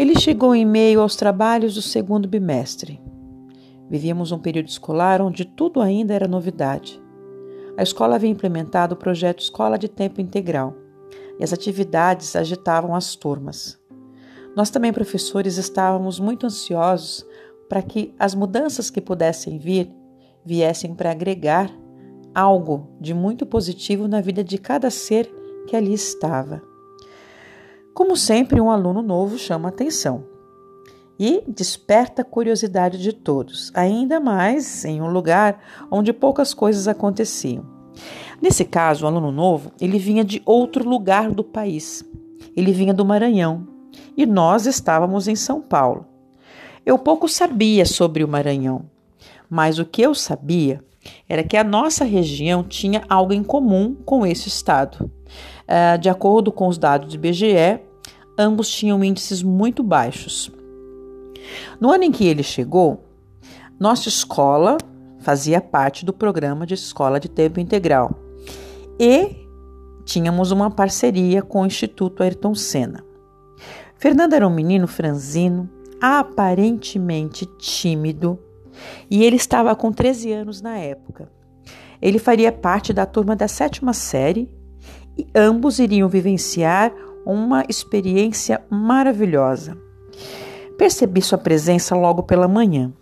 Ele chegou em meio aos trabalhos do segundo bimestre. Vivíamos um período escolar onde tudo ainda era novidade. A escola havia implementado o projeto Escola de Tempo Integral e as atividades agitavam as turmas. Nós também, professores, estávamos muito ansiosos para que as mudanças que pudessem vir viessem para agregar algo de muito positivo na vida de cada ser que ali estava. Como sempre, um aluno novo chama atenção e desperta a curiosidade de todos, ainda mais em um lugar onde poucas coisas aconteciam. Nesse caso, o aluno novo, ele vinha de outro lugar do país. Ele vinha do Maranhão e nós estávamos em São Paulo. Eu pouco sabia sobre o Maranhão, mas o que eu sabia era que a nossa região tinha algo em comum com esse estado. Uh, de acordo com os dados do IBGE, ambos tinham índices muito baixos. No ano em que ele chegou, nossa escola fazia parte do programa de escola de tempo integral e tínhamos uma parceria com o Instituto Ayrton Senna. Fernando era um menino franzino, aparentemente tímido, e ele estava com 13 anos na época. Ele faria parte da turma da sétima série e ambos iriam vivenciar uma experiência maravilhosa. Percebi sua presença logo pela manhã,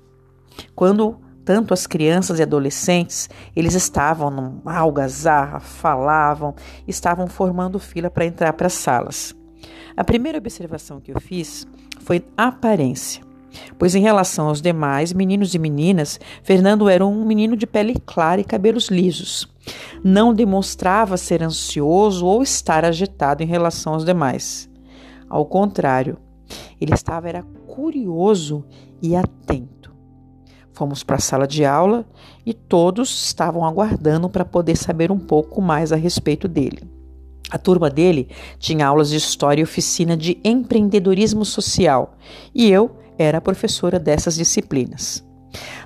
quando tanto as crianças e adolescentes, eles estavam numa algazarra, falavam, estavam formando fila para entrar para as salas. A primeira observação que eu fiz foi a aparência. Pois, em relação aos demais meninos e meninas, Fernando era um menino de pele clara e cabelos lisos. Não demonstrava ser ansioso ou estar agitado em relação aos demais. Ao contrário, ele estava era curioso e atento. Fomos para a sala de aula e todos estavam aguardando para poder saber um pouco mais a respeito dele. A turma dele tinha aulas de história e oficina de empreendedorismo social e eu era professora dessas disciplinas.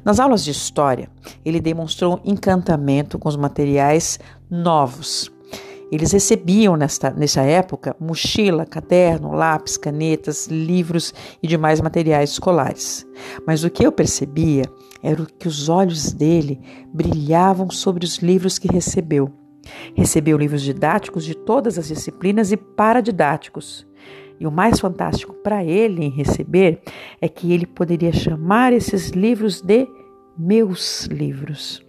Nas aulas de história, ele demonstrou encantamento com os materiais novos. Eles recebiam nesta, nessa época mochila, caderno, lápis, canetas, livros e demais materiais escolares. Mas o que eu percebia era que os olhos dele brilhavam sobre os livros que recebeu. Recebeu livros didáticos de todas as disciplinas e paradidáticos. E o mais fantástico para ele em receber é que ele poderia chamar esses livros de meus livros.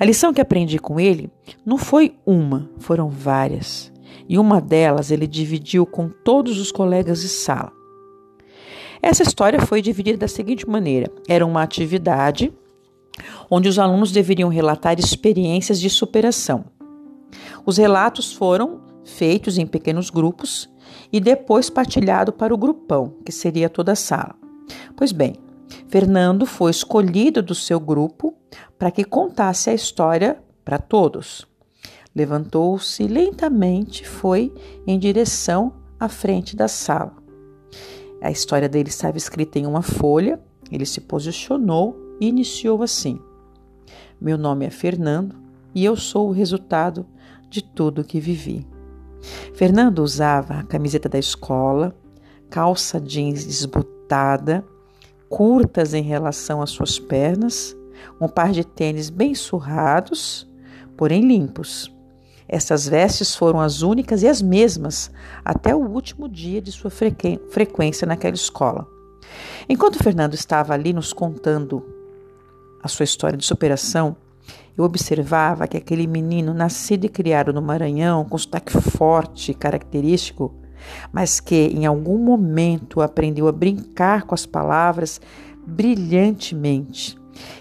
A lição que aprendi com ele não foi uma, foram várias. E uma delas ele dividiu com todos os colegas de sala. Essa história foi dividida da seguinte maneira: era uma atividade onde os alunos deveriam relatar experiências de superação. Os relatos foram feitos em pequenos grupos e depois partilhado para o grupão, que seria toda a sala. Pois bem, Fernando foi escolhido do seu grupo para que contasse a história para todos. Levantou-se lentamente foi em direção à frente da sala. A história dele estava escrita em uma folha, ele se posicionou e iniciou assim: Meu nome é Fernando e eu sou o resultado de tudo que vivi. Fernando usava a camiseta da escola, calça jeans desbotada, curtas em relação às suas pernas, um par de tênis bem surrados, porém limpos. Essas vestes foram as únicas e as mesmas até o último dia de sua frequência naquela escola. Enquanto Fernando estava ali nos contando a sua história de superação, eu observava que aquele menino, nascido e criado no Maranhão, com sotaque forte e característico, mas que em algum momento aprendeu a brincar com as palavras brilhantemente.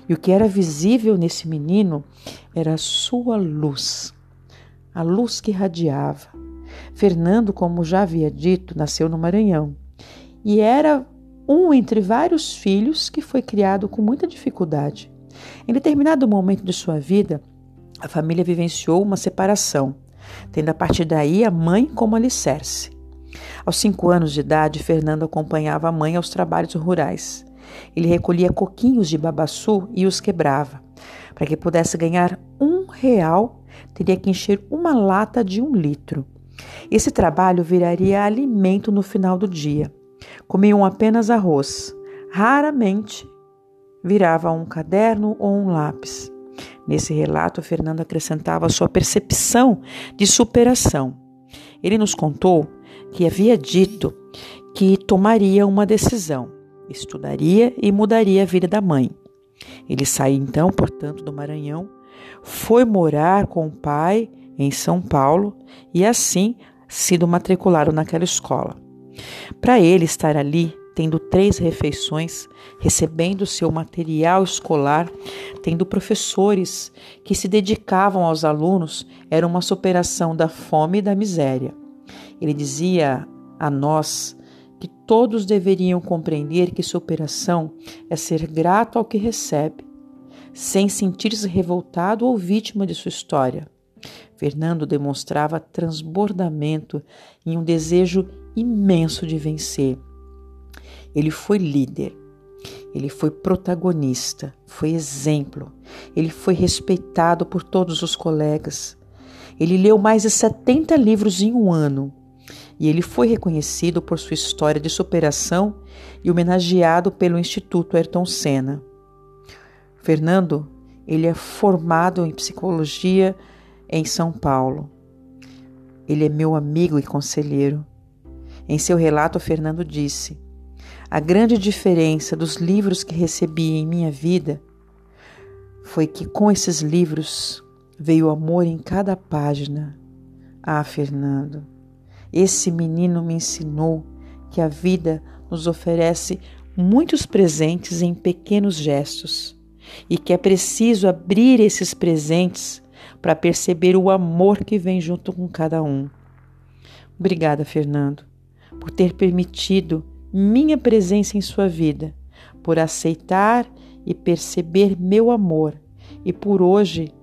E o que era visível nesse menino era a sua luz, a luz que radiava. Fernando, como já havia dito, nasceu no Maranhão e era um entre vários filhos que foi criado com muita dificuldade. Em determinado momento de sua vida, a família vivenciou uma separação, tendo a partir daí a mãe como alicerce. Aos cinco anos de idade, Fernando acompanhava a mãe aos trabalhos rurais. Ele recolhia coquinhos de babaçu e os quebrava. Para que pudesse ganhar um real, teria que encher uma lata de um litro. Esse trabalho viraria alimento no final do dia. Comiam apenas arroz. Raramente virava um caderno ou um lápis. Nesse relato, Fernando acrescentava sua percepção de superação. Ele nos contou que havia dito que tomaria uma decisão, estudaria e mudaria a vida da mãe. Ele saiu então, portanto, do Maranhão, foi morar com o pai em São Paulo e assim sido matriculado naquela escola. Para ele estar ali, tendo três refeições, recebendo seu material escolar, tendo professores que se dedicavam aos alunos, era uma superação da fome e da miséria. Ele dizia a nós que todos deveriam compreender que superação é ser grato ao que recebe, sem sentir-se revoltado ou vítima de sua história. Fernando demonstrava transbordamento em um desejo imenso de vencer. Ele foi líder, ele foi protagonista, foi exemplo, ele foi respeitado por todos os colegas. Ele leu mais de 70 livros em um ano e ele foi reconhecido por sua história de superação e homenageado pelo Instituto Ayrton Senna. Fernando, ele é formado em psicologia em São Paulo. Ele é meu amigo e conselheiro. Em seu relato, Fernando disse: A grande diferença dos livros que recebi em minha vida foi que com esses livros veio amor em cada página. Ah, Fernando, esse menino me ensinou que a vida nos oferece muitos presentes em pequenos gestos e que é preciso abrir esses presentes para perceber o amor que vem junto com cada um. Obrigada, Fernando, por ter permitido minha presença em sua vida, por aceitar e perceber meu amor e por hoje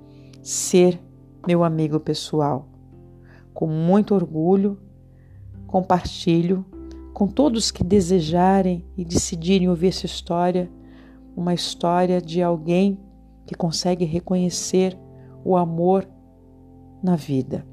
ser meu amigo pessoal. Com muito orgulho, compartilho com todos que desejarem e decidirem ouvir essa história, uma história de alguém que consegue reconhecer o amor na vida.